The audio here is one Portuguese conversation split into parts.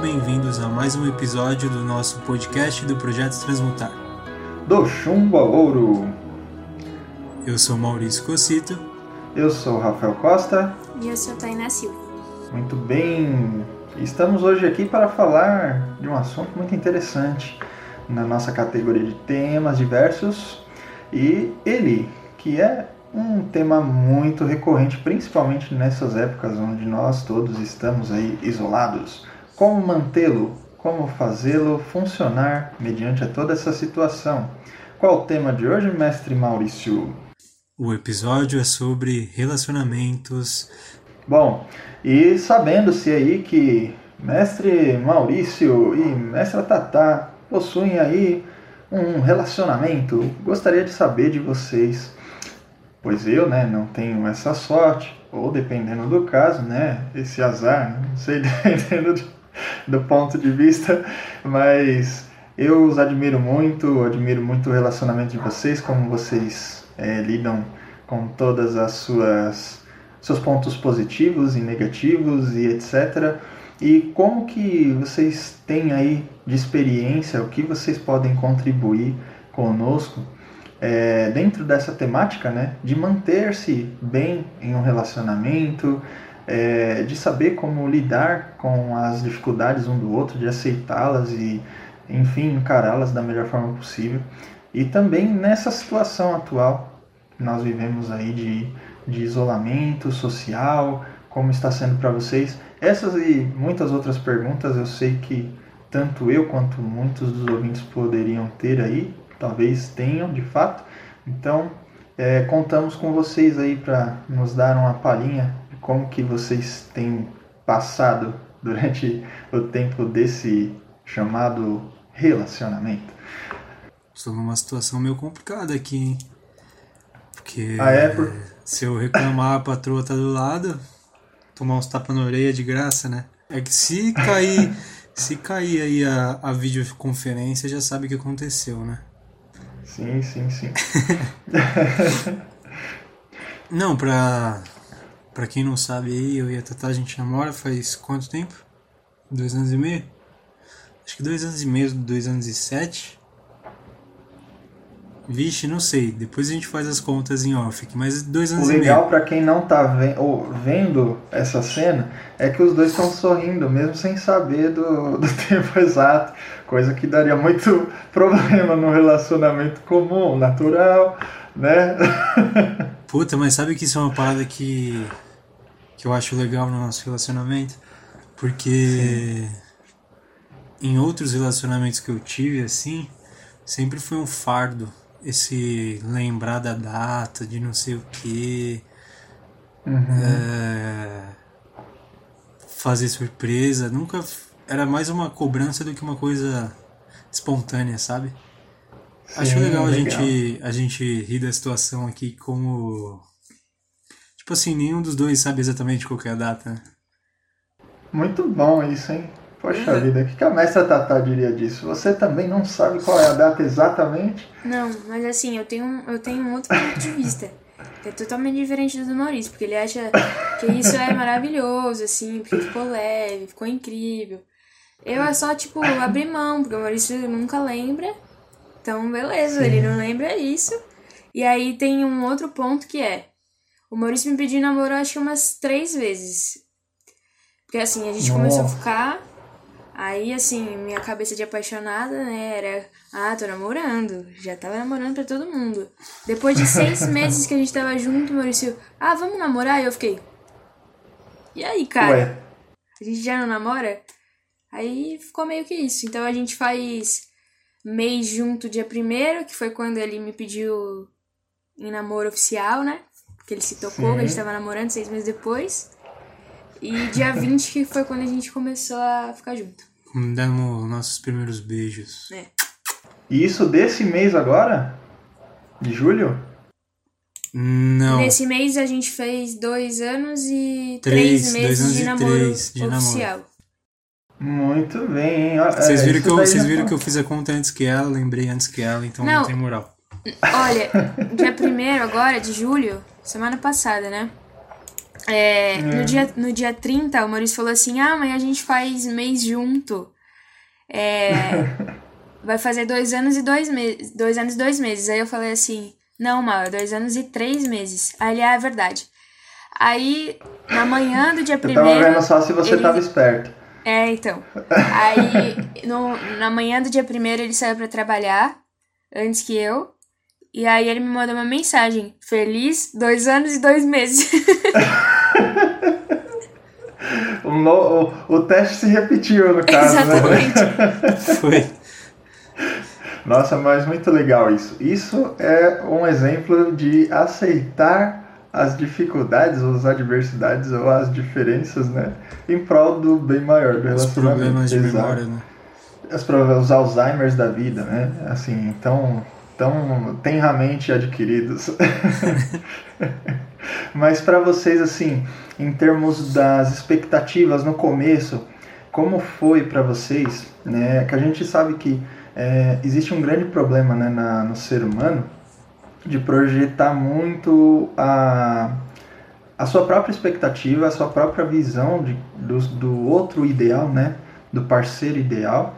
bem-vindos a mais um episódio do nosso podcast do Projeto Transmutar. Do chumbo ao ouro. Eu sou Maurício Cocito. Eu sou Rafael Costa. E eu sou Tainá Silva. Muito bem. Estamos hoje aqui para falar de um assunto muito interessante na nossa categoria de temas diversos e ele, que é um tema muito recorrente, principalmente nessas épocas onde nós todos estamos aí isolados. Como mantê-lo? Como fazê-lo funcionar mediante toda essa situação? Qual o tema de hoje, mestre Maurício? O episódio é sobre relacionamentos. Bom, e sabendo-se aí que mestre Maurício e mestra Tatá possuem aí um relacionamento, gostaria de saber de vocês pois eu, né, não tenho essa sorte, ou dependendo do caso, né, esse azar, não sei dependendo do, do ponto de vista, mas eu os admiro muito, admiro muito o relacionamento de vocês, como vocês é, lidam com todas as suas seus pontos positivos e negativos e etc. E como que vocês têm aí de experiência, o que vocês podem contribuir conosco é, dentro dessa temática, né, de manter-se bem em um relacionamento, é, de saber como lidar com as dificuldades um do outro, de aceitá-las e, enfim, encará-las da melhor forma possível. E também nessa situação atual que nós vivemos aí de, de isolamento social, como está sendo para vocês. Essas e muitas outras perguntas eu sei que tanto eu quanto muitos dos ouvintes poderiam ter aí talvez tenham de fato. Então, é, contamos com vocês aí para nos dar uma palhinha como que vocês têm passado durante o tempo desse chamado relacionamento. Estou numa situação meio complicada aqui, hein? Porque ah, é? Por... se eu reclamar, a patroa tá do lado, tomar uns tapas na orelha de graça, né? É que se cair, se cair aí a, a videoconferência, já sabe o que aconteceu, né? Sim, sim, sim. não, pra, pra quem não sabe aí, eu e a Tata a gente namora faz quanto tempo? Dois anos e meio? Acho que dois anos e meio, dois anos e sete. Vixe, não sei. Depois a gente faz as contas em off. Mas dois anos o e meio. O legal para quem não tá ve vendo essa cena é que os dois estão sorrindo, mesmo sem saber do, do tempo exato. Coisa que daria muito problema no relacionamento comum, natural, né? Puta, mas sabe que isso é uma parada que, que eu acho legal no nosso relacionamento? Porque Sim. em outros relacionamentos que eu tive, assim, sempre foi um fardo esse lembrar da data, de não sei o que. Uhum. É, fazer surpresa. Nunca. Era mais uma cobrança do que uma coisa espontânea, sabe? Sim, Acho legal, legal, A, gente, a gente rir da situação aqui como. Tipo assim, nenhum dos dois sabe exatamente qual é a data? Muito bom isso, hein? Poxa é. vida, o que a mestra Tatá diria disso? Você também não sabe qual é a data exatamente? Não, mas assim, eu tenho, eu tenho um outro ponto de vista. Que é totalmente diferente do Maurício, porque ele acha que isso é maravilhoso, assim, porque ficou leve, ficou incrível. Eu é só, tipo, abrir mão, porque o Maurício nunca lembra. Então, beleza, Sim. ele não lembra isso. E aí tem um outro ponto que é: o Maurício me pediu namoro acho que umas três vezes. Porque assim, a gente Nossa. começou a ficar. Aí, assim, minha cabeça de apaixonada, né, era, ah, tô namorando. Já tava namorando pra todo mundo. Depois de seis meses que a gente tava junto, Maurício, ah, vamos namorar? E eu fiquei, e aí, cara? Ué. A gente já não namora? Aí ficou meio que isso. Então a gente faz mês junto dia primeiro, que foi quando ele me pediu em namoro oficial, né? Que ele se tocou, Sim. que a gente tava namorando seis meses depois. E dia 20 que foi quando a gente começou a ficar junto. Damos nossos primeiros beijos. É. E isso desse mês agora? De julho? Não. Nesse mês a gente fez dois anos e três, três meses anos de, namoro três de oficial. Namoro. Muito bem, hein? Vocês é, viram, que eu, vocês viram que eu fiz a conta antes que ela, lembrei antes que ela, então não, não tem moral. Olha, dia primeiro agora, de julho, semana passada, né? É, é. No, dia, no dia 30, o Maurício falou assim: Ah, amanhã a gente faz mês junto. É, vai fazer dois anos e dois meses. Dois anos e dois meses. Aí eu falei assim: Não, Mauro, dois anos e três meses. Aí ele, ah, é verdade. Aí, na manhã do dia primeiro. Eu tava vendo só se você ele... tava esperto. É, então. Aí, no, na manhã do dia primeiro, ele saiu para trabalhar, antes que eu. E aí ele me mandou uma mensagem. Feliz dois anos e dois meses. o, no, o, o, teste se repetiu, no caso, né? Exatamente. né? Foi. Nossa, mas muito legal isso. Isso é um exemplo de aceitar as dificuldades, ou as adversidades, ou as diferenças, né? Em prol do bem maior do relacionamento. Os problemas de Exato. memória, né? Os, os Alzheimer's da vida, né? Assim, então tão tenramente adquiridos. Mas para vocês, assim, em termos das expectativas no começo, como foi para vocês, né? Que a gente sabe que é, existe um grande problema né, na, no ser humano de projetar muito a, a sua própria expectativa, a sua própria visão de, do, do outro ideal, né? Do parceiro ideal.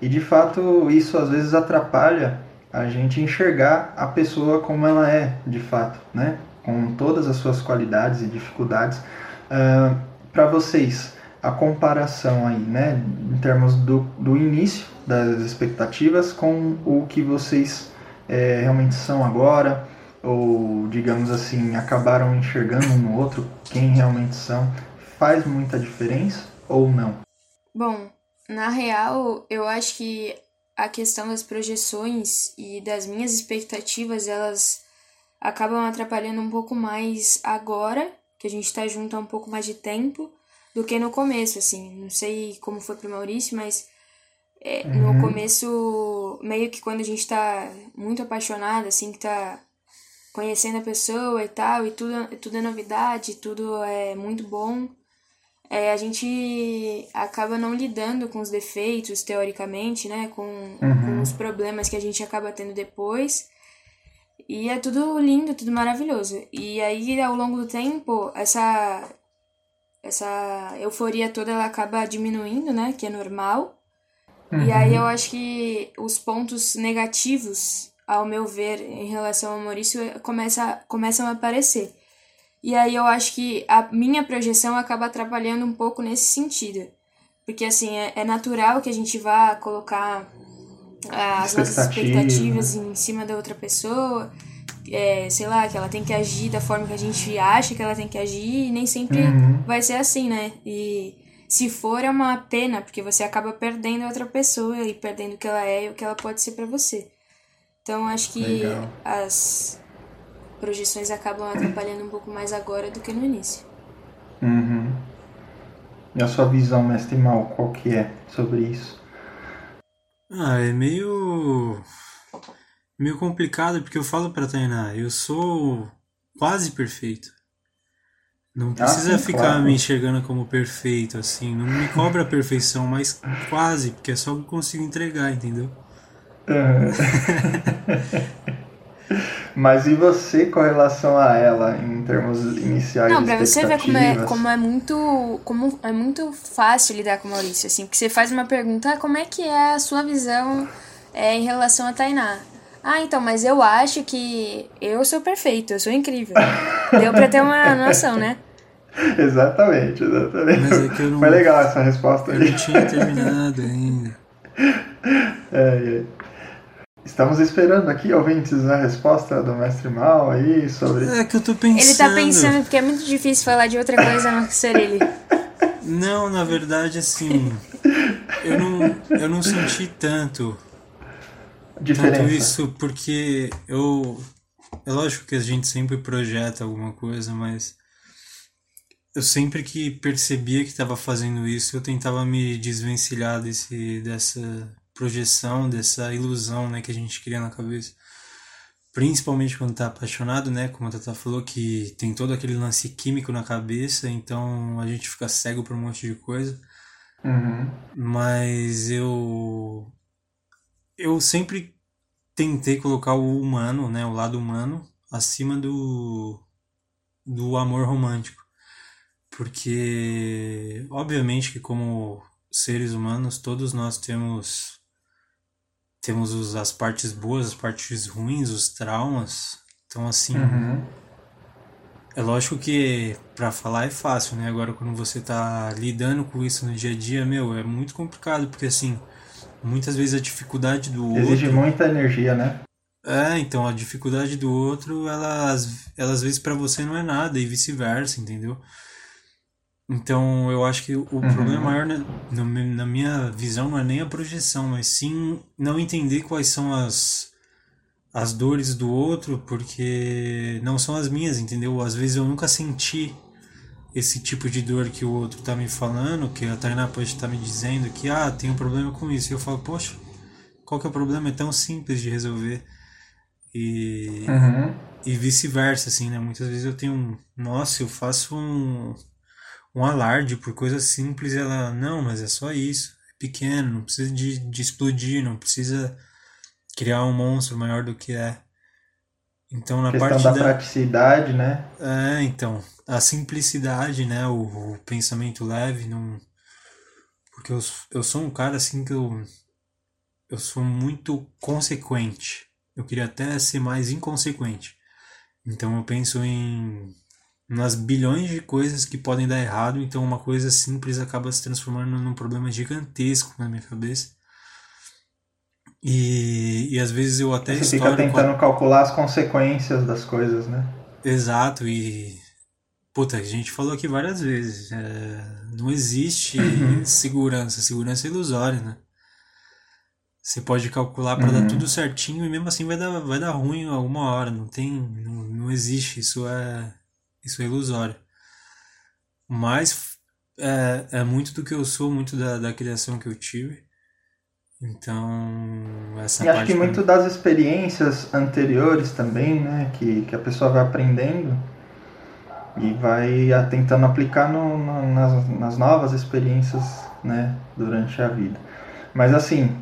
E de fato isso às vezes atrapalha a gente enxergar a pessoa como ela é de fato, né? com todas as suas qualidades e dificuldades. Uh, Para vocês, a comparação aí, né, em termos do, do início das expectativas com o que vocês é, realmente são agora, ou digamos assim, acabaram enxergando um no outro quem realmente são, faz muita diferença ou não? Bom, na real, eu acho que a questão das projeções e das minhas expectativas, elas acabam atrapalhando um pouco mais agora, que a gente tá junto há um pouco mais de tempo, do que no começo, assim. Não sei como foi pro Maurício, mas é, uhum. no começo, meio que quando a gente tá muito apaixonado, assim, que tá conhecendo a pessoa e tal, e tudo, tudo é novidade, tudo é muito bom é, a gente acaba não lidando com os defeitos, teoricamente, né? Com, uhum. com os problemas que a gente acaba tendo depois. E é tudo lindo, tudo maravilhoso. E aí, ao longo do tempo, essa, essa euforia toda ela acaba diminuindo, né? Que é normal. Uhum. E aí eu acho que os pontos negativos, ao meu ver, em relação ao Maurício, começa, começam a aparecer. E aí eu acho que a minha projeção acaba atrapalhando um pouco nesse sentido. Porque, assim, é, é natural que a gente vá colocar ah, as nossas expectativas em cima da outra pessoa. É, sei lá, que ela tem que agir da forma que a gente acha que ela tem que agir, e nem sempre uhum. vai ser assim, né? E se for, é uma pena, porque você acaba perdendo a outra pessoa e perdendo o que ela é e o que ela pode ser para você. Então, acho que Legal. as projeções acabam atrapalhando um pouco mais agora do que no início. Uhum. E a sua visão, mestre mal, qual que é sobre isso? Ah, é meio meio complicado porque eu falo para Tainá, eu sou quase perfeito. Não precisa ah, sim, ficar claro. me enxergando como perfeito, assim. Não me cobra a perfeição, mas quase, porque é só que eu consigo entregar, entendeu? Uhum. Mas e você com relação a ela em termos iniciais? Não, pra você ver como é, como é muito. Como é muito fácil lidar com o Maurício, assim, porque você faz uma pergunta, ah, como é que é a sua visão é, em relação a Tainá? Ah, então, mas eu acho que eu sou perfeito, eu sou incrível. Deu pra ter uma noção, né? exatamente, exatamente. Mas é que eu não, Foi legal essa resposta aí. Eu não tinha terminado ainda. É, é. Estamos esperando aqui, ouvintes, a resposta do mestre Mal aí sobre. É que eu tô pensando. Ele tá pensando porque é muito difícil falar de outra coisa a não ser ele. Não, na verdade, assim. eu não, eu não senti tanto. Diferença. Tanto isso porque eu. É lógico que a gente sempre projeta alguma coisa, mas. Eu sempre que percebia que estava fazendo isso, eu tentava me desvencilhar desse, dessa projeção, dessa ilusão né, que a gente cria na cabeça. Principalmente quando tá apaixonado, né? Como a Tata falou, que tem todo aquele lance químico na cabeça, então a gente fica cego por um monte de coisa. Uhum. Mas eu. Eu sempre tentei colocar o humano, né? O lado humano, acima do. do amor romântico. Porque, obviamente, que como seres humanos, todos nós temos temos os, as partes boas, as partes ruins, os traumas. Então, assim, Uhum. é lógico que pra falar é fácil, né? Agora, quando você tá lidando com isso no dia a dia, meu, é muito complicado, porque, assim, muitas vezes a dificuldade do Exige outro. muita energia, né? É, então, a dificuldade do outro, ela, ela às vezes pra você não é nada, e vice-versa, entendeu? Então, eu acho que o problema maior, né, na, mi- na minha visão, não é nem a projeção, mas sim não entender quais são as, as dores do outro, porque não são as minhas, entendeu? Às vezes eu nunca senti esse tipo de dor que o outro tá me falando, que a Tainá pode estar me dizendo que, ah, tem um problema com isso. E eu falo, poxa, qual que é o problema? É tão simples de resolver. E, Uhum. e vice-versa, assim, né? Muitas vezes eu tenho um, nossa, eu faço um, um alarde por coisa simples ela, não, mas é só isso, é pequeno, não precisa de, de explodir, não precisa criar um monstro maior do que é. Então, na parte da da, praticidade, né? é, então, a simplicidade, né, o, o pensamento leve, não... Porque eu, eu sou um cara, assim, que eu, eu sou muito consequente. Eu queria até ser mais inconsequente. Então eu penso em nas bilhões de coisas que podem dar errado, então uma coisa simples acaba se transformando num problema gigantesco na minha cabeça. E, e às vezes eu até Você fica tentando calcular as consequências das coisas, né? Exato, e. Puta, a gente falou aqui várias vezes. é, não existe segurança. Segurança é ilusória, né? Você pode calcular para dar Uhum. tudo certinho e mesmo assim vai dar, vai dar ruim alguma hora. Não tem. Não, não existe. Isso é. Isso é ilusório. Mas é, é muito do que eu sou, muito da, da criação que eu tive. Então, essa E acho parte. que pra muito das experiências anteriores também, né? Que, que a pessoa vai aprendendo e vai ah, tentando aplicar no, no- nas, nas novas experiências, né? Durante a vida. Mas assim,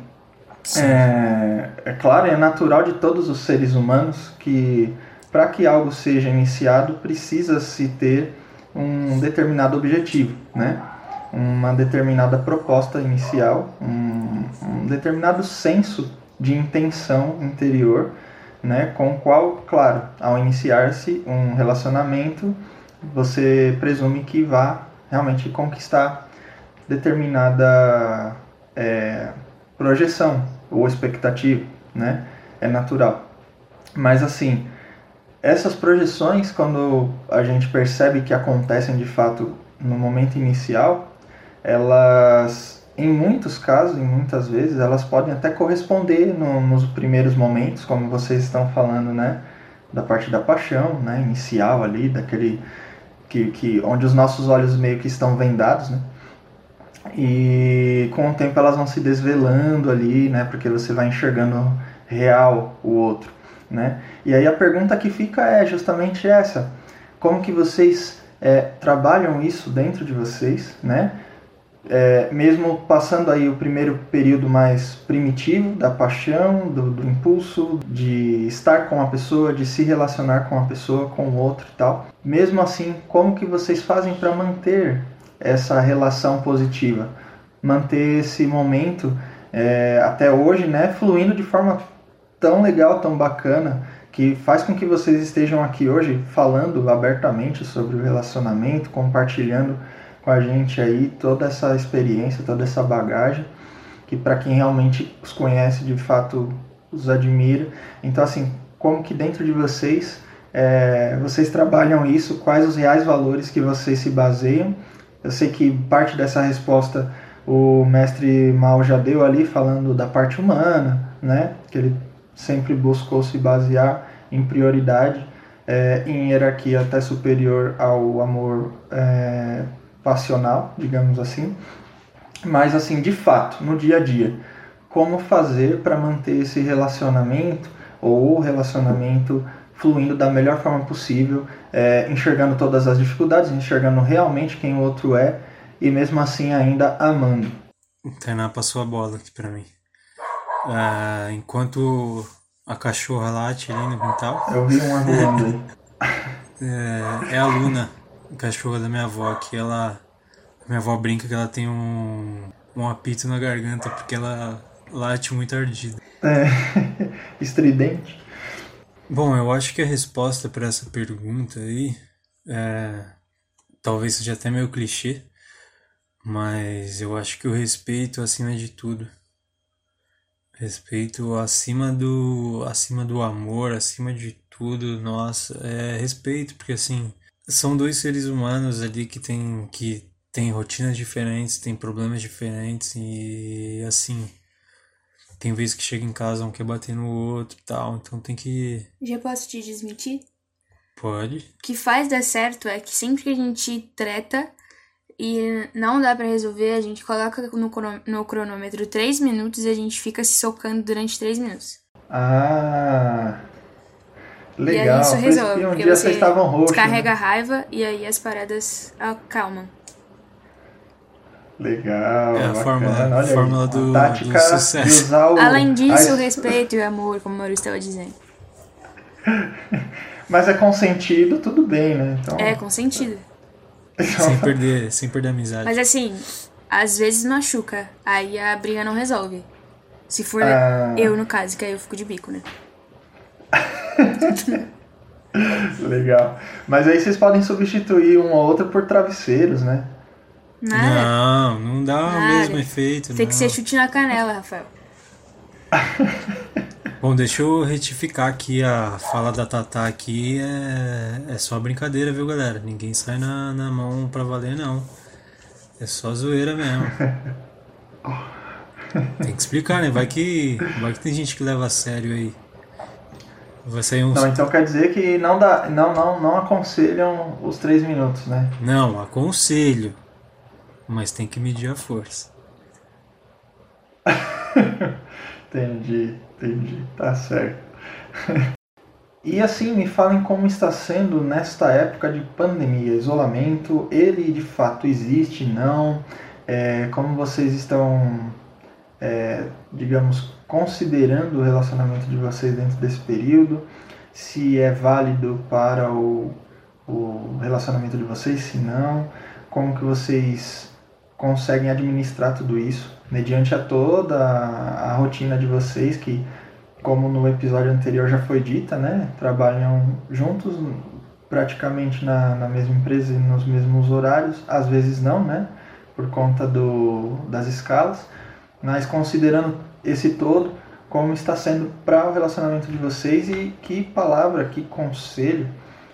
é, é claro, é natural de todos os seres humanos que para que algo seja iniciado precisa se ter um determinado objetivo, né? Uma determinada proposta inicial, um, um determinado senso de intenção interior, né? Com o qual, claro, ao iniciar-se um relacionamento, você presume que vá realmente conquistar determinada é, projeção ou expectativa, né? É natural. Mas assim, essas projeções, quando a gente percebe que acontecem de fato no momento inicial, elas, em muitos casos, em muitas vezes, elas podem até corresponder no- nos primeiros momentos, como vocês estão falando, né? Da parte da paixão, né? Inicial ali, daquele que, que onde os nossos olhos meio que estão vendados, né? E com o tempo elas vão se desvelando ali, né? Porque você vai enxergando real o outro, né? E aí a pergunta que fica é justamente essa: como que vocês é, trabalham isso dentro de vocês, né? É, mesmo passando aí o primeiro período mais primitivo da paixão, do, do impulso de estar com a pessoa, de se relacionar com a pessoa, com o outro e tal. Mesmo assim, como que vocês fazem para manter essa relação positiva, manter esse momento é, até hoje, né, fluindo de forma tão legal, tão bacana, que faz com que vocês estejam aqui hoje falando abertamente sobre o relacionamento, compartilhando com a gente aí toda essa experiência, toda essa bagagem, que para quem realmente os conhece, de fato os admira. Então, assim, como que dentro de vocês é, vocês trabalham isso, quais os reais valores que vocês se baseiam. Eu sei que parte dessa resposta o mestre Mal já deu ali, falando da parte humana, né? Que ele sempre buscou se basear em prioridade, é, em hierarquia até superior ao amor é, passional, digamos assim. Mas, assim, de fato, no dia a dia, como fazer para manter esse relacionamento ou relacionamento fluindo da melhor forma possível, é, enxergando todas as dificuldades, enxergando realmente quem o outro é e mesmo assim ainda amando. Tainá passou a bola aqui pra mim. Ah, enquanto a cachorra late ali no quintal, Eu vi um arrulando aí. é, é a Luna. cachorra da minha avó, que ela. Minha avó brinca que ela tem um, um apito na garganta porque ela late muito ardida. É, estridente. Bom, eu acho que a resposta para essa pergunta aí é. Talvez seja até meio clichê, mas eu acho que o respeito acima de tudo. Respeito acima do acima do amor, acima de tudo, nossa, é respeito, porque assim, são dois seres humanos ali que tem que tem rotinas diferentes, tem problemas diferentes e assim, tem vezes que chega em casa um quer bater no outro e tal, então tem que Já posso te desmentir? pode. O que faz dar certo é que sempre que a gente treta e não dá pra resolver, a gente coloca no, no cronômetro 3 minutos e a gente fica se socando durante 3 minutos. Ah. e Legal. aí isso isso resolve. um porque dia você vocês estavam roxos. descarrega né? a raiva e aí as paradas acalmam. Legal. É a bacana. fórmula- Olha aí, fórmula do- tática do sucesso. De usar o, Além disso, o respeito e o amor, como o Maurício estava dizendo. Mas é consentido, tudo bem, né? Então, É, com sentido. Sem perder, sem perder a amizade. Mas assim, às vezes machuca. Aí a briga não resolve. Se for Ah. eu, no caso, que aí eu fico de bico, né? Legal. Mas aí vocês podem substituir um ou outro por travesseiros, né? Nada. Não, não dá o Nada. mesmo efeito. Tem não. que ser chute na canela, Rafael. Bom, deixa eu retificar aqui a fala da Tatá aqui. É, é só brincadeira, viu, galera? Ninguém sai na, na mão pra valer, não. É só zoeira mesmo. Tem que explicar, né? Vai que, vai que tem gente que leva a sério aí. Vai sair uns. Não, então quer dizer que não dá, não, não, não aconselham os três minutos, né? Não, aconselho. Mas tem que medir a força. Entendi, entendi. Tá certo. E assim, me falem como está sendo nesta época de pandemia, isolamento, ele de fato existe, não? É, como vocês estão, é, digamos, considerando o relacionamento de vocês dentro desse período? Se é válido para o, o relacionamento de vocês, se não? Como que vocês conseguem administrar tudo isso mediante a toda a rotina de vocês que como no episódio anterior já foi dita, né? Trabalham juntos praticamente na, na mesma empresa e nos mesmos horários, às vezes não, né? Por conta do, das escalas, mas considerando esse todo, como está sendo para o relacionamento de vocês e que palavra, que conselho,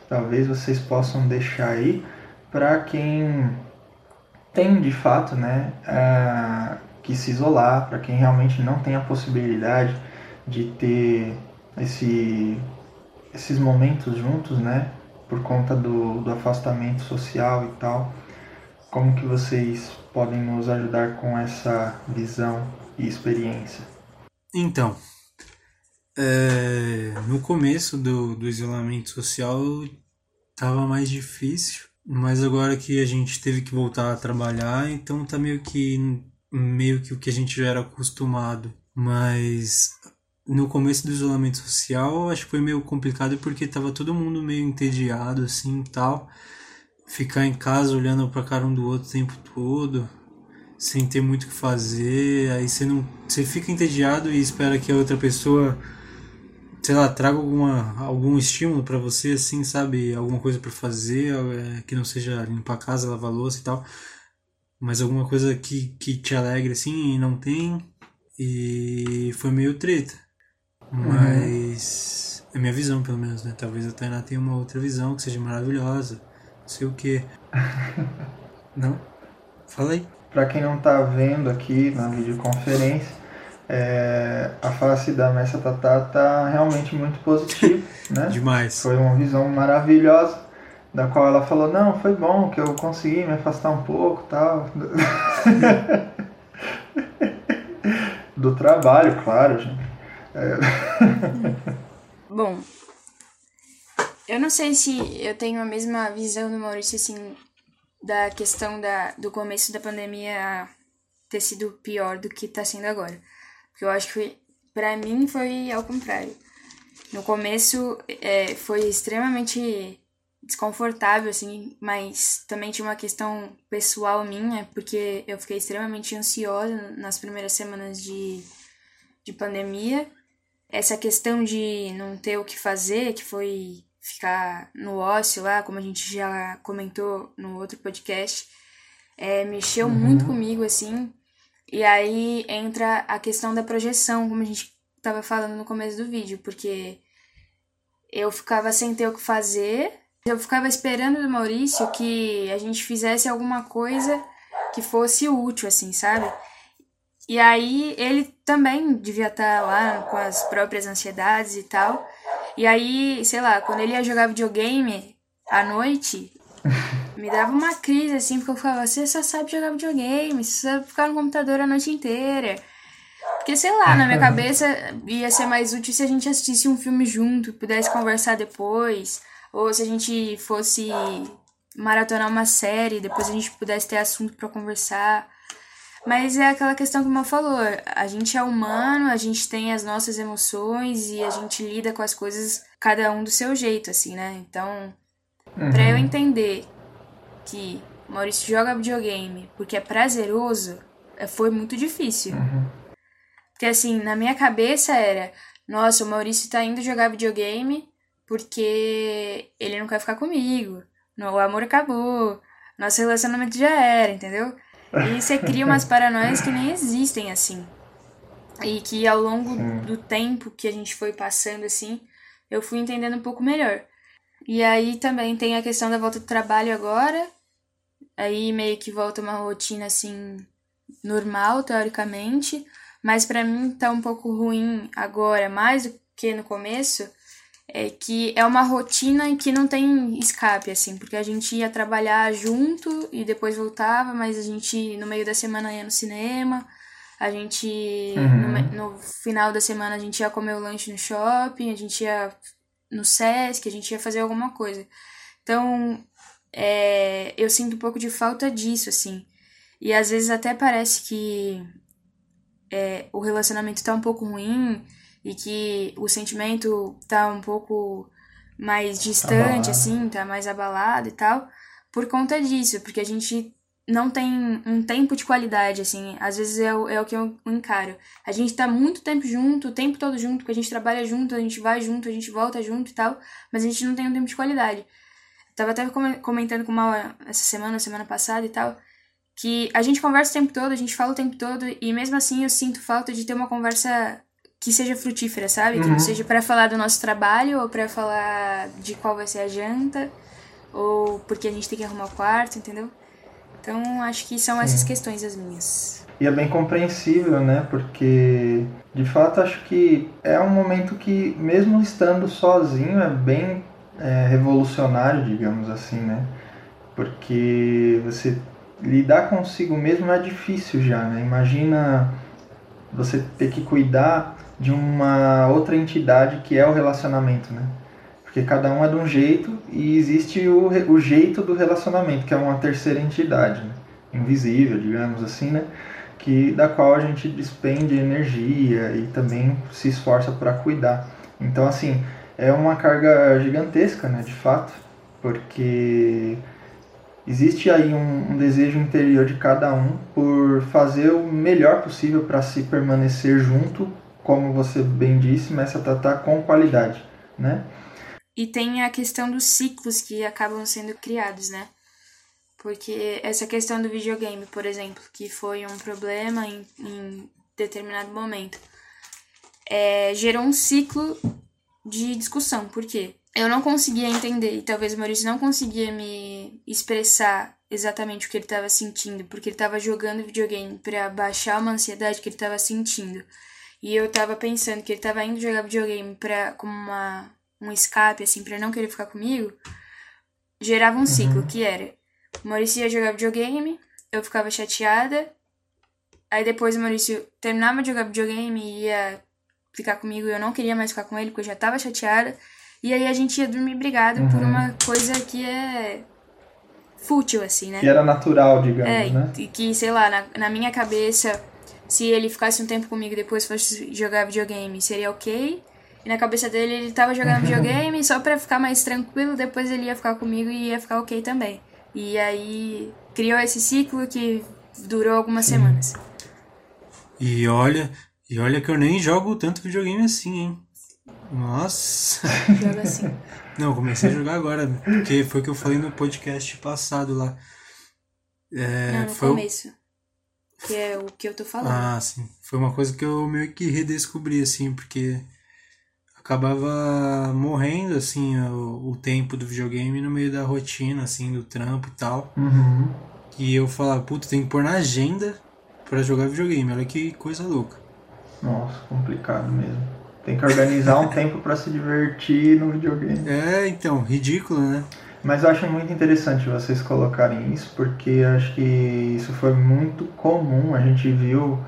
talvez vocês possam deixar aí para quem tem de fato, né, ah, que se isolar, para quem realmente não tem a possibilidade de ter esse, esses momentos juntos, né, por conta do, do afastamento social e tal. Como que vocês podem nos ajudar com essa visão e experiência? Então, é, no começo do, do isolamento social tava mais difícil, mas agora que a gente teve que voltar a trabalhar, então tá meio que meio que o que a gente já era acostumado. Mas no começo do isolamento social, acho que foi meio complicado porque tava todo mundo meio entediado assim, e tal. Ficar em casa olhando pra cara um do outro o tempo todo sem ter muito o que fazer, aí você não, você fica entediado e espera que a outra pessoa, sei lá, traga alguma algum estímulo pra você, assim, sabe, alguma coisa pra fazer, é, que não seja limpar a casa, lavar a louça e tal, mas alguma coisa que que te alegre assim e não tem e foi meio treta, mas é minha visão pelo menos, né? Talvez a Tainá tenha uma outra visão que seja maravilhosa, não sei o que. Não? Fala aí. Para quem não está vendo aqui na videoconferência, é, a face da Messa Tatá tá realmente muito positiva, né? Demais. Foi uma visão maravilhosa, da qual ela falou, não, foi bom que eu consegui me afastar um pouco tal. Do trabalho, claro, gente. É, Bom, eu não sei se eu tenho a mesma visão do Maurício, assim, da questão da, do começo da pandemia ter sido pior do que tá sendo agora. Porque eu acho que, pra mim, foi ao contrário. No começo, é, foi extremamente desconfortável, assim, mas também tinha uma questão pessoal minha, porque eu fiquei extremamente ansiosa nas primeiras semanas de, de pandemia. Essa questão de não ter o que fazer, que foi ficar no ócio lá, como a gente já comentou no outro podcast, é, mexeu uhum. muito comigo, assim. E aí entra a questão da projeção, como a gente estava falando no começo do vídeo, porque eu ficava sem ter o que fazer, eu ficava esperando do Maurício que a gente fizesse alguma coisa que fosse útil, assim, sabe? E aí ele também devia estar lá com as próprias ansiedades e tal. E aí, sei lá, quando ele ia jogar videogame à noite, me dava uma crise, assim, porque eu falava, você só sabe jogar videogame, você sabe ficar no computador a noite inteira. Porque, sei lá, na minha cabeça ia ser mais útil se a gente assistisse um filme junto, pudesse conversar depois, ou se a gente fosse maratonar uma série, depois a gente pudesse ter assunto para conversar. Mas é aquela questão que o Mal falou, a gente é humano, a gente tem as nossas emoções e a gente lida com as coisas cada um do seu jeito, assim, né? Então, uhum. pra eu entender que Maurício joga videogame porque é prazeroso, é, foi muito difícil. Uhum. Porque assim, na minha cabeça era, nossa, o Maurício tá indo jogar videogame porque ele não quer ficar comigo. O amor acabou. Nosso relacionamento já era, entendeu? E você cria umas paranoias que nem existem assim. E que ao longo do tempo que a gente foi passando assim, eu fui entendendo um pouco melhor. E aí também tem a questão da volta do trabalho agora. Aí meio que volta uma rotina assim normal, teoricamente, mas para mim tá um pouco ruim agora, mais do que no começo, é que é uma rotina que não tem escape, assim, porque a gente ia trabalhar junto e depois voltava, mas a gente no meio da semana ia no cinema, a gente uhum. no, no, final da semana a gente ia comer o lanche no shopping, a gente ia no Sesc, a gente ia fazer alguma coisa. Então, é, eu sinto um pouco de falta disso, assim. E às vezes até parece que é, o relacionamento tá um pouco ruim e que o sentimento tá um pouco mais distante, abalado. assim, tá mais abalado e tal, por conta disso, porque a gente não tem um tempo de qualidade, assim, às vezes é o, é o que eu encaro. A gente tá muito tempo junto, o tempo todo junto, porque a gente trabalha junto, a gente vai junto, a gente volta junto e tal, mas a gente não tem um tempo de qualidade. tava até comentando com uma essa semana, semana passada e tal, que a gente conversa o tempo todo, a gente fala o tempo todo, e mesmo assim eu sinto falta de ter uma conversa que seja frutífera, sabe? Uhum. Que não seja para falar do nosso trabalho, ou para falar de qual vai ser a janta, ou porque a gente tem que arrumar o quarto, entendeu? Então acho que são Sim. essas questões as minhas. E é bem compreensível, né? Porque de fato acho que é um momento que, mesmo estando sozinho, é bem é, revolucionário, digamos assim, né? Porque você lidar consigo mesmo é difícil já, né? Imagina você ter que cuidar de uma outra entidade que é o relacionamento, né? Porque cada um é de um jeito e existe o, o jeito do relacionamento, que é uma terceira entidade, né? invisível, digamos assim, né? Que, da qual a gente despende energia e também se esforça para cuidar. Então, assim, é uma carga gigantesca, né? De fato, porque existe aí um, um, desejo interior de cada um por fazer o melhor possível para se permanecer junto, como você bem disse, mas tratar com qualidade, né? E tem a questão dos ciclos que acabam sendo criados, né? Porque essa questão do videogame, por exemplo, que foi um problema em, em determinado momento, é, gerou um ciclo de discussão. Por quê? eu não conseguia entender, e talvez o Maurício não conseguia me expressar exatamente o que ele estava sentindo, porque ele estava jogando videogame para baixar uma ansiedade que ele estava sentindo. E eu estava pensando que ele estava indo jogar videogame para como uma um escape assim para não querer ficar comigo. Gerava um uhum. ciclo que era: o Maurício ia jogar videogame, eu ficava chateada. Aí depois o Maurício terminava de jogar videogame e ia ficar comigo e eu não queria mais ficar com ele porque eu já estava chateada. E aí a gente ia dormir brigado uhum. por uma coisa que é fútil, assim, né? Que era natural, digamos, é, né? E que, sei lá, na, na minha cabeça, se ele ficasse um tempo comigo e depois fosse jogar videogame, seria ok. E na cabeça dele ele tava jogando videogame só pra ficar mais tranquilo, depois ele ia ficar comigo e ia ficar ok também. E aí criou esse ciclo que durou algumas Sim. semanas. E olha, e olha que eu nem jogo tanto videogame assim, hein? Nossa. Joga assim. Não, comecei a jogar agora, porque foi o que eu falei no podcast passado lá. É, Não, no foi o- começo. Que é o que eu tô falando. Ah, sim. Foi uma coisa que eu meio que redescobri, assim, porque acabava morrendo, assim, o, o tempo do videogame no meio da rotina, assim, do trampo e tal. Uhum. E eu falava, puta, tem que pôr na agenda pra jogar videogame. Olha que coisa louca. Nossa, complicado mesmo. Tem que organizar um tempo pra se divertir no videogame. É, então, ridículo, né? Mas eu acho muito interessante vocês colocarem isso, porque acho que isso foi muito comum, a gente viu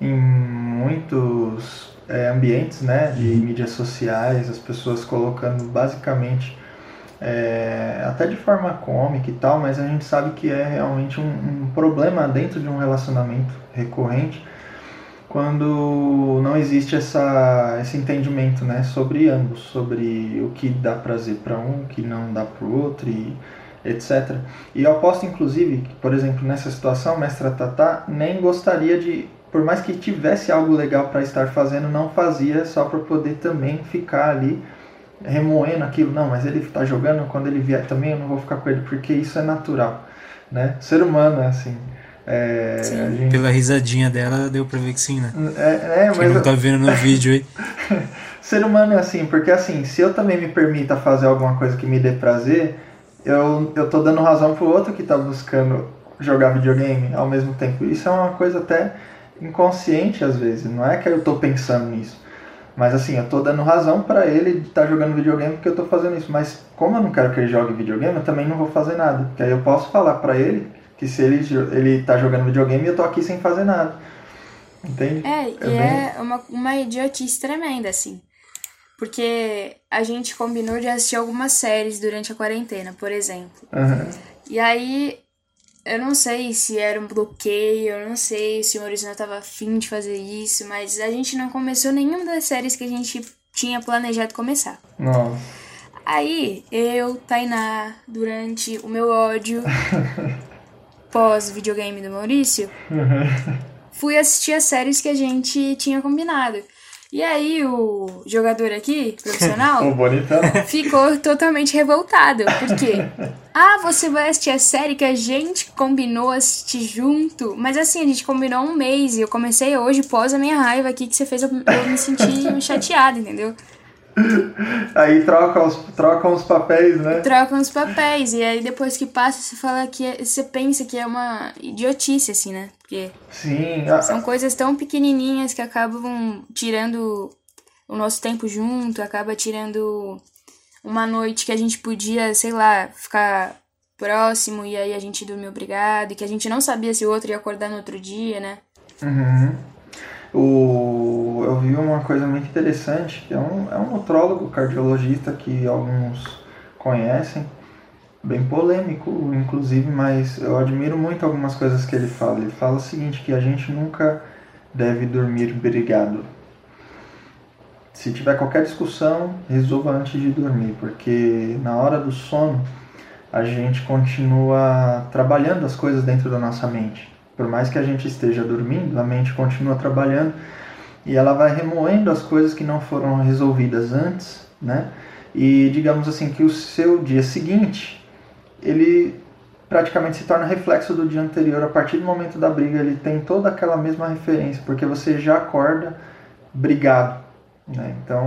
em muitos é, ambientes né, de mídias sociais, as pessoas colocando basicamente, é, até de forma cômica e tal, mas a gente sabe que é realmente um, um problema dentro de um relacionamento recorrente quando não existe essa, esse entendimento né, sobre ambos, sobre o que dá prazer para um, o que não dá para o outro, e etc. E eu aposto, inclusive, que, por exemplo, nessa situação, mestra Tatá nem gostaria de, por mais que tivesse algo legal para estar fazendo, não fazia só para poder também ficar ali remoendo aquilo. Não, mas ele está jogando, quando ele vier também eu não vou ficar com ele, porque isso é natural. Né? Ser humano é assim. É, Sim. a gente Pela risadinha dela, deu pra ver que sim, né? é, é, Quem não tá vendo no vídeo aí. ser humano é assim, porque assim, se eu também me permita fazer alguma coisa que me dê prazer, eu, eu tô dando razão pro outro que tá buscando jogar videogame ao mesmo tempo. Isso é uma coisa até inconsciente às vezes, não é que eu tô pensando nisso. Mas assim, eu tô dando razão pra ele de estar jogando videogame porque eu tô fazendo isso. Mas como eu não quero que ele jogue videogame, eu também não vou fazer nada. Porque aí eu posso falar pra ele que se ele, ele tá jogando videogame, eu tô aqui sem fazer nada. Entende? É, e bem- é uma, uma idiotice tremenda, assim. Porque a gente combinou de assistir algumas séries durante a quarentena, por exemplo. Aham. E aí, eu não sei se era um bloqueio, eu não sei se o Maurício não tava afim de fazer isso, mas a gente não começou nenhuma das séries que a gente tinha planejado começar. Nossa. Aí, eu, Tainá, durante o meu ódio pós-videogame do Maurício, fui assistir as séries que a gente tinha combinado. E aí, o jogador aqui, profissional, ficou totalmente revoltado. Por quê? Ah, você vai assistir a série que a gente combinou assistir junto. Mas assim, a gente combinou um mês e eu comecei hoje, pós a minha raiva aqui, que você fez eu, eu me sentir chateada, entendeu? Aí troca os, trocam os papéis, né? Trocam os papéis. E aí depois que passa, você fala que é- você pensa que é uma idiotice, assim, né? Porque Sim. a- são coisas tão pequenininhas que acabam tirando o nosso tempo junto, acaba tirando uma noite que a gente podia, sei lá, ficar próximo e aí a gente dormir obrigado, e que a gente não sabia se o outro ia acordar no outro dia, né? Uhum. O, eu vi uma coisa muito interessante, que é um, é um nutrólogo cardiologista que alguns conhecem, bem polêmico, inclusive, mas eu admiro muito algumas coisas que ele fala. Ele fala o seguinte, que a gente nunca deve dormir brigado. Se tiver qualquer discussão, resolva antes de dormir, porque na hora do sono a gente continua trabalhando as coisas dentro da nossa mente. Por mais que a gente esteja dormindo, a mente continua trabalhando e ela vai remoendo as coisas que não foram resolvidas antes, né? E digamos assim que o seu dia seguinte, ele praticamente se torna reflexo do dia anterior. A partir do momento da briga, ele tem toda aquela mesma referência, porque você já acorda brigado. Né? Então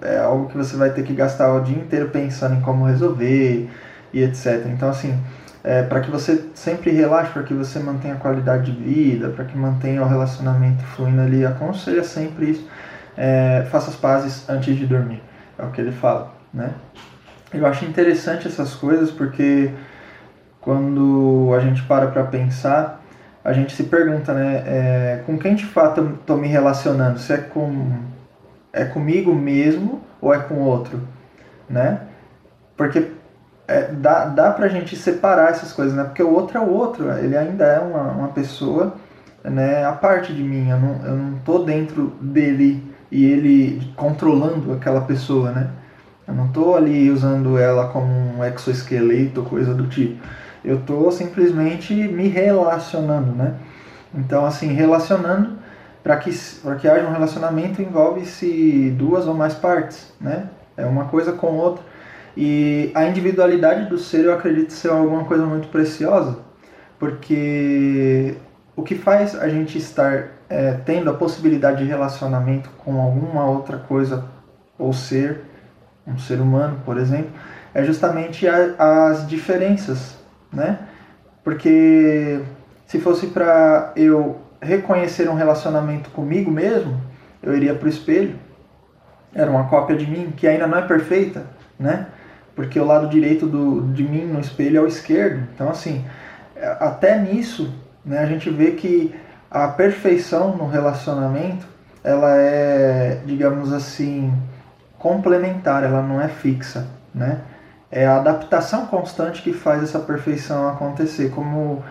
é algo que você vai ter que gastar o dia inteiro pensando em como resolver e etc. Então assim, é, para que você sempre relaxe, para que você mantenha a qualidade de vida, para que mantenha o relacionamento fluindo ali, aconselha sempre isso. É, faça as pazes antes de dormir, é o que ele fala, né? Eu acho interessante essas coisas porque quando a gente para para pensar, a gente se pergunta, né, é, com quem de fato estou me relacionando? Se é com é comigo mesmo ou é com outro, né? Porque é, dá, dá pra gente separar essas coisas, né? Porque o outro é o outro, ele ainda é uma, uma pessoa, né, a parte de mim, eu não, eu não tô dentro dele e ele controlando aquela pessoa, né? Eu não estou ali usando ela como um exoesqueleto, coisa do tipo. Eu estou simplesmente me relacionando, né? Então, assim, relacionando para que, que haja um relacionamento envolve-se duas ou mais partes, né? É uma coisa com outra. E a individualidade do ser eu acredito ser alguma coisa muito preciosa, porque o que faz a gente estar é, tendo a possibilidade de relacionamento com alguma outra coisa ou ser, um ser humano, por exemplo, é justamente a, as diferenças, né? Porque se fosse para eu reconhecer um relacionamento comigo mesmo, eu iria para o espelho. Era uma cópia de mim que ainda não é perfeita, né? Porque o lado direito do, de mim no espelho é o esquerdo. Então, assim, até nisso, né, a gente vê que a perfeição no relacionamento, ela é, digamos assim, complementar, ela não é fixa, né? É a adaptação constante que faz essa perfeição acontecer, como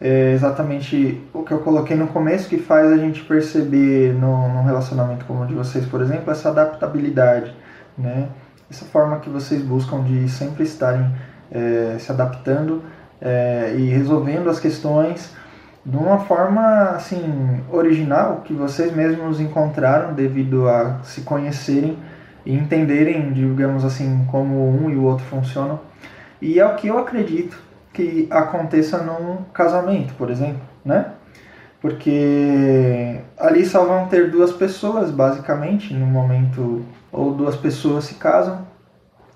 é exatamente o que eu coloquei no começo, que faz a gente perceber num relacionamento como o de vocês, por exemplo, essa adaptabilidade, né? Essa forma que vocês buscam de sempre estarem é, se adaptando é, e resolvendo as questões de uma forma assim original que vocês mesmos encontraram devido a se conhecerem e entenderem, digamos assim, como um e o outro funcionam. E é o que eu acredito que aconteça num casamento, por exemplo, né? Porque ali só vão ter duas pessoas, basicamente, no momento, ou duas pessoas se casam,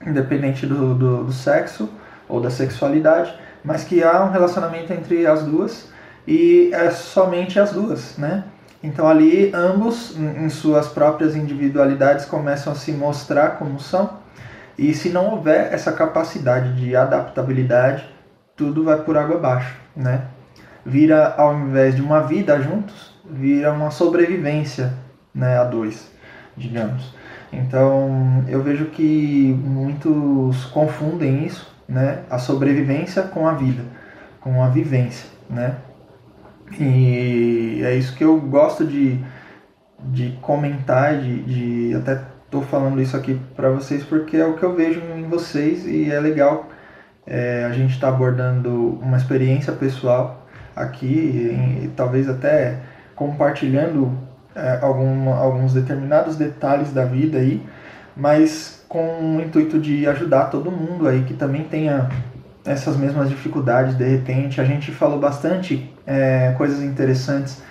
independente do, do, do sexo ou da sexualidade, mas que há um relacionamento entre as duas e é somente as duas, né? Então ali ambos, em suas próprias individualidades, começam a se mostrar como são. E se não houver essa capacidade de adaptabilidade, tudo vai por água abaixo, né? Vira, ao invés de uma vida juntos, vira uma sobrevivência, né, a dois, digamos. Então, eu vejo que muitos confundem isso, né, a sobrevivência com a vida, com a vivência, né? E é isso que eu gosto de, de comentar, de, de até estou falando isso aqui para vocês porque é o que eu vejo em vocês e é legal é, a gente está abordando uma experiência pessoal aqui e talvez até compartilhando é, algum, alguns determinados detalhes da vida aí, mas com o intuito de ajudar todo mundo aí que também tenha essas mesmas dificuldades de repente. A gente falou bastante é, coisas interessantes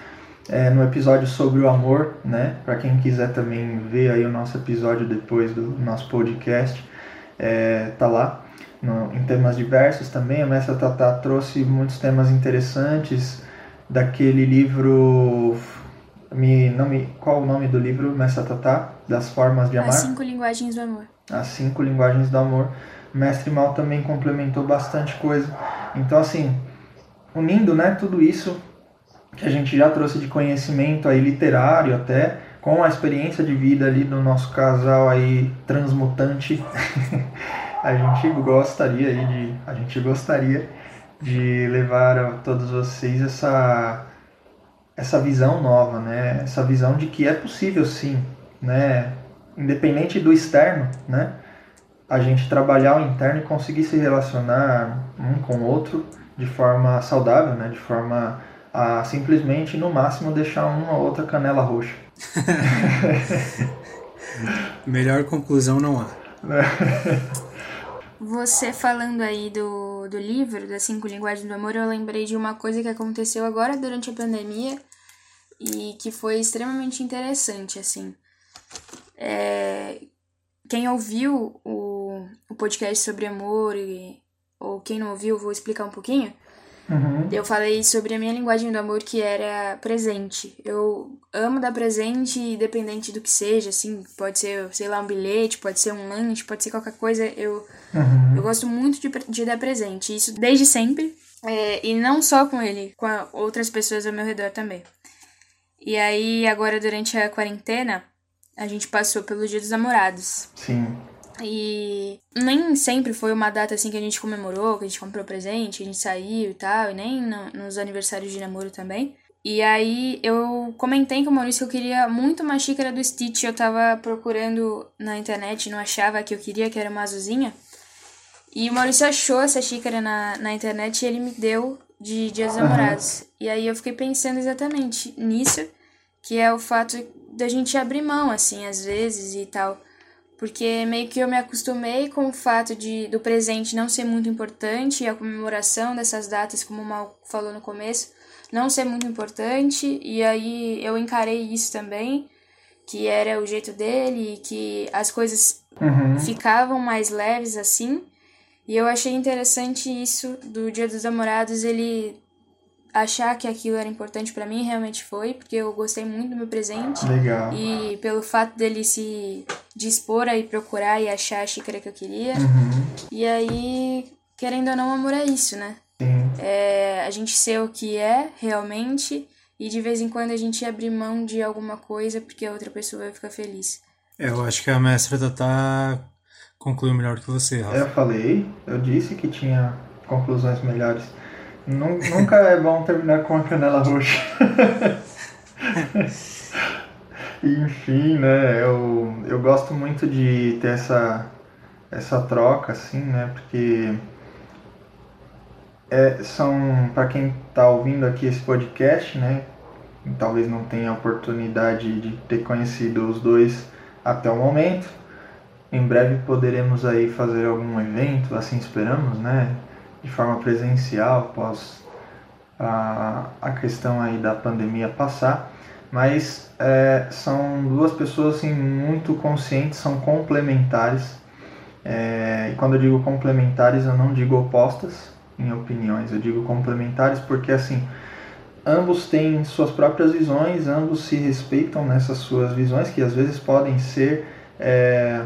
é, no episódio sobre o amor, né? Para quem quiser também ver aí o nosso episódio depois do nosso podcast, é, tá lá. No, em temas diversos também, a Mestra Tatá trouxe muitos temas interessantes daquele livro me, não me, qual o nome do livro, Mestra Tatá? Das formas de amar? As cinco linguagens do amor. As cinco linguagens do amor. Mestre Mal também complementou bastante coisa. Então, assim, unindo né, tudo isso que a gente já trouxe de conhecimento aí literário até, com a experiência de vida ali do nosso casal aí transmutante, a gente gostaria aí de, a gente gostaria de levar a todos vocês essa essa visão nova, né? Essa visão de que é possível sim, né? Independente do externo, né? a gente trabalhar o interno e conseguir se relacionar um com o outro de forma saudável, né? De forma a simplesmente, no máximo, deixar uma ou outra canela roxa. Melhor conclusão não há. Você falando aí do, do livro, das cinco linguagens do amor, eu lembrei de uma coisa que aconteceu agora durante a pandemia e que foi extremamente interessante, assim. É, quem ouviu o, o podcast sobre amor, e, ou quem não ouviu, vou explicar um pouquinho. Uhum. Eu falei sobre a minha linguagem do amor que era presente. Eu amo dar presente, independente do que seja, assim, pode ser, sei lá, um bilhete, pode ser um lanche, pode ser qualquer coisa. Eu, uhum. eu gosto muito de, de dar presente, isso desde sempre. É, e não só com ele, com outras pessoas ao meu redor também. E aí, agora durante a quarentena, a gente passou pelo Dia dos Namorados. Sim. E nem sempre foi uma data assim que a gente comemorou, que a gente comprou presente, a gente saiu e tal, e nem no, nos aniversários de namoro também. E aí eu comentei com o Maurício que eu queria muito uma xícara do Stitch. Eu tava procurando na internet, não achava que eu queria, que era uma azulzinha. E o Maurício achou essa xícara na, na internet e ele me deu de Dia dos Namorados. Uhum. E aí eu fiquei pensando exatamente nisso, que é o fato da gente abrir mão, assim, às vezes e tal. Porque meio que eu me acostumei com o fato de do presente não ser muito importante e a comemoração dessas datas, como o Mal falou no começo, não ser muito importante. E aí eu encarei isso também, que era o jeito dele e que as coisas uhum. ficavam mais leves assim. E eu achei interessante isso do Dia dos Namorados, ele achar que aquilo era importante para mim, realmente foi, porque eu gostei muito do meu presente. Legal. E pelo fato dele se dispor a ir procurar e achar a xícara que eu queria. Uhum. E aí, querendo ou não, amor é isso, né? Sim. É a gente ser o que é realmente e de vez em quando a gente abrir mão de alguma coisa porque a outra pessoa vai ficar feliz. É, eu acho que a mestra tá concluiu melhor que você, Rafa. Eu falei, eu disse que tinha conclusões melhores. Nunca é bom terminar com a canela roxa. Enfim, né, eu, eu gosto muito de ter essa, essa troca, assim, né, porque é, são, para quem está ouvindo aqui esse podcast, né, talvez não tenha a oportunidade de ter conhecido os dois até o momento, em breve poderemos aí fazer algum evento, assim esperamos, né? De forma presencial, após a, a questão aí da pandemia passar. Mas é, são duas pessoas assim, muito conscientes, são complementares. É, e quando eu digo complementares, eu não digo opostas em opiniões, eu digo complementares porque assim ambos têm suas próprias visões, ambos se respeitam nessas suas visões que às vezes podem ser é,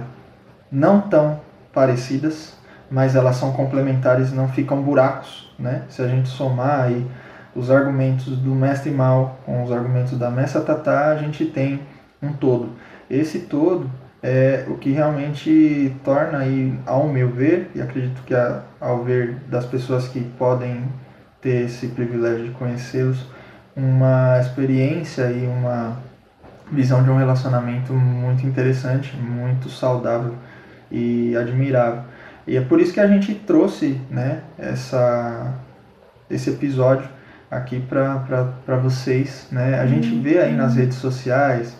não tão parecidas, mas elas são complementares e não ficam buracos, né? Se a gente somar aí os argumentos do mestre Mal com os argumentos da mestra Tatá, a gente tem um todo. Esse todo é o que realmente torna aí, ao meu ver, e acredito que ao ver das pessoas que podem ter esse privilégio de conhecê-los, uma experiência e uma visão de um relacionamento muito interessante, muito saudável e admirável. E é por isso que a gente trouxe né, essa, esse episódio aqui para vocês. Né? A gente vê aí nas redes sociais,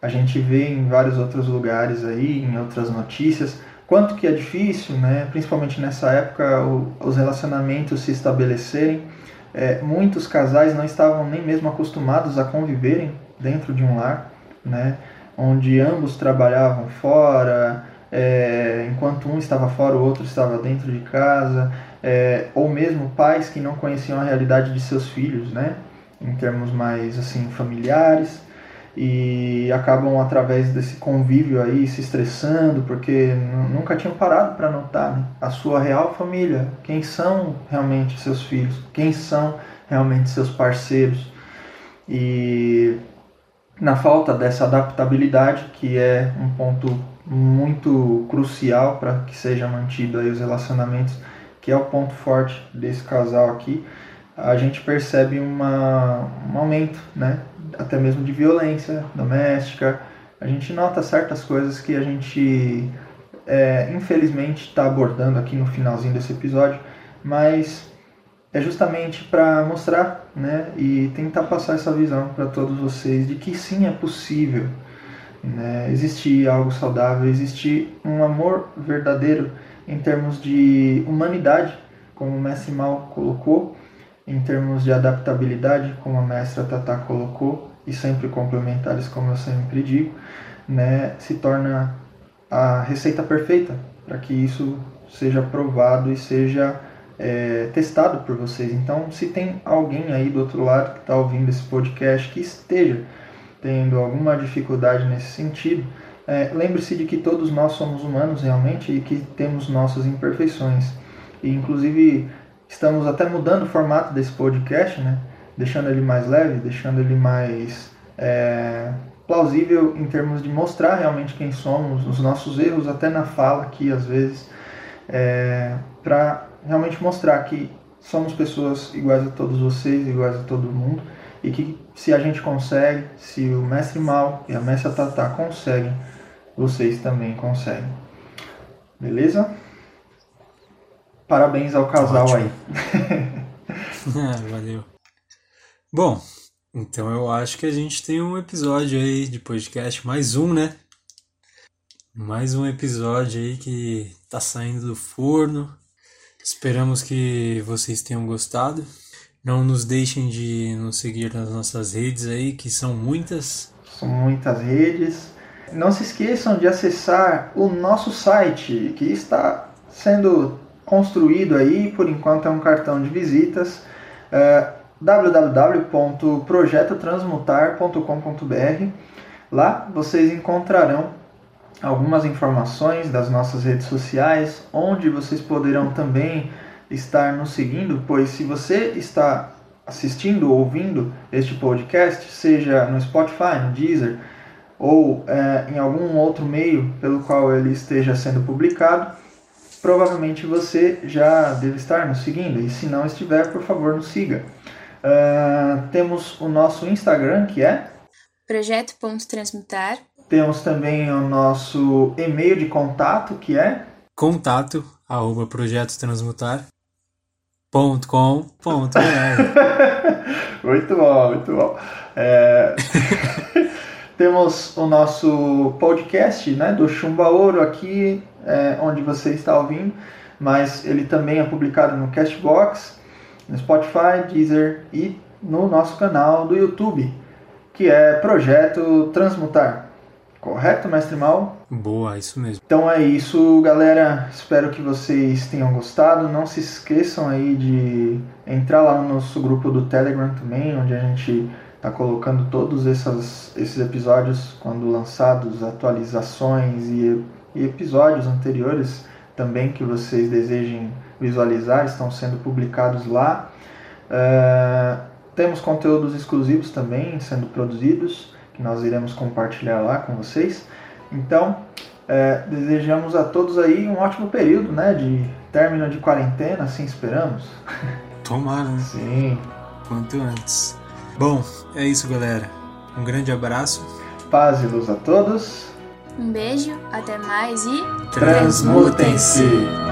a gente vê em vários outros lugares aí, em outras notícias, quanto que é difícil, né? principalmente nessa época, o, os relacionamentos se estabelecerem. É, muitos casais não estavam nem mesmo acostumados a conviverem dentro de um lar, né? onde ambos trabalhavam fora, é, enquanto um estava fora, o outro estava dentro de casa, é, ou mesmo pais que não conheciam a realidade de seus filhos, né, em termos mais assim familiares, e acabam através desse convívio aí se estressando porque nunca tinham parado para notar né, a sua real família, quem são realmente seus filhos, quem são realmente seus parceiros? E na falta dessa adaptabilidade que é um ponto muito crucial para que seja mantido aí os relacionamentos, que é o ponto forte desse casal aqui, a gente percebe uma, um aumento, né? até mesmo de violência doméstica. A gente nota certas coisas que a gente, é, infelizmente, está abordando aqui no finalzinho desse episódio, mas é justamente para mostrar né, e tentar passar essa visão para todos vocês de que sim é possível né? Existir algo saudável, existir um amor verdadeiro em termos de humanidade, como o mestre Mal colocou, em termos de adaptabilidade, como a mestra Tata colocou, e sempre complementares, como eu sempre digo, né? se torna a receita perfeita para que isso seja provado e seja é, testado por vocês. Então, se tem alguém aí do outro lado que está ouvindo esse podcast que esteja tendo alguma dificuldade nesse sentido, é, lembre-se de que todos nós somos humanos realmente e que temos nossas imperfeições. E inclusive estamos até mudando o formato desse podcast, né? deixando ele mais leve, deixando ele mais é, plausível em termos de mostrar realmente quem somos, os nossos erros, até na fala aqui às vezes, é, para realmente mostrar que somos pessoas iguais a todos vocês, iguais a todo mundo e que se a gente consegue, se o mestre Mal e a mestra Tatá conseguem, vocês também conseguem. Beleza? Parabéns ao casal Ótimo. aí. Ah, valeu. Bom, então eu acho que a gente tem um episódio aí de podcast, mais um, né? Mais um episódio aí que tá saindo do forno. Esperamos que vocês tenham gostado. Não nos deixem de nos seguir nas nossas redes aí, que são muitas. São muitas redes. Não se esqueçam de acessar o nosso site, que está sendo construído aí, por enquanto é um cartão de visitas, é, www.projetotransmutar.com.br. Lá vocês encontrarão algumas informações das nossas redes sociais, onde vocês poderão também estar nos seguindo, pois se você está assistindo ou ouvindo este podcast, seja no Spotify, no Deezer ou é, em algum outro meio pelo qual ele esteja sendo publicado, provavelmente você já deve estar nos seguindo. E se não estiver, por favor, nos siga. Uh, temos o nosso Instagram, que é Projeto.transmutar. Temos também o nosso e-mail de contato, que é Contato arroba projetotransmutar.com.br Muito bom, muito bom. É... Temos o nosso podcast né, do Chumba Ouro aqui, é, onde você está ouvindo, mas ele também é publicado no Castbox, no Spotify, Deezer e no nosso canal do YouTube, que é Projeto Transmutar. Correto, mestre Mal? Boa, isso mesmo. Então é isso, galera. Espero que vocês tenham gostado. Não se esqueçam aí de entrar lá no nosso grupo do Telegram também, onde a gente está colocando todos essas, esses episódios quando lançados, atualizações e, e episódios anteriores também que vocês desejem visualizar estão sendo publicados lá. Uh, temos conteúdos exclusivos também sendo produzidos que nós iremos compartilhar lá com vocês. Então, é, desejamos a todos aí um ótimo período, né, de término de quarentena, assim esperamos. Tomara, né? Sim. Quanto antes. Bom, é isso, galera. Um grande abraço. Paz e luz a todos. Um beijo, até mais e Transmutem-se!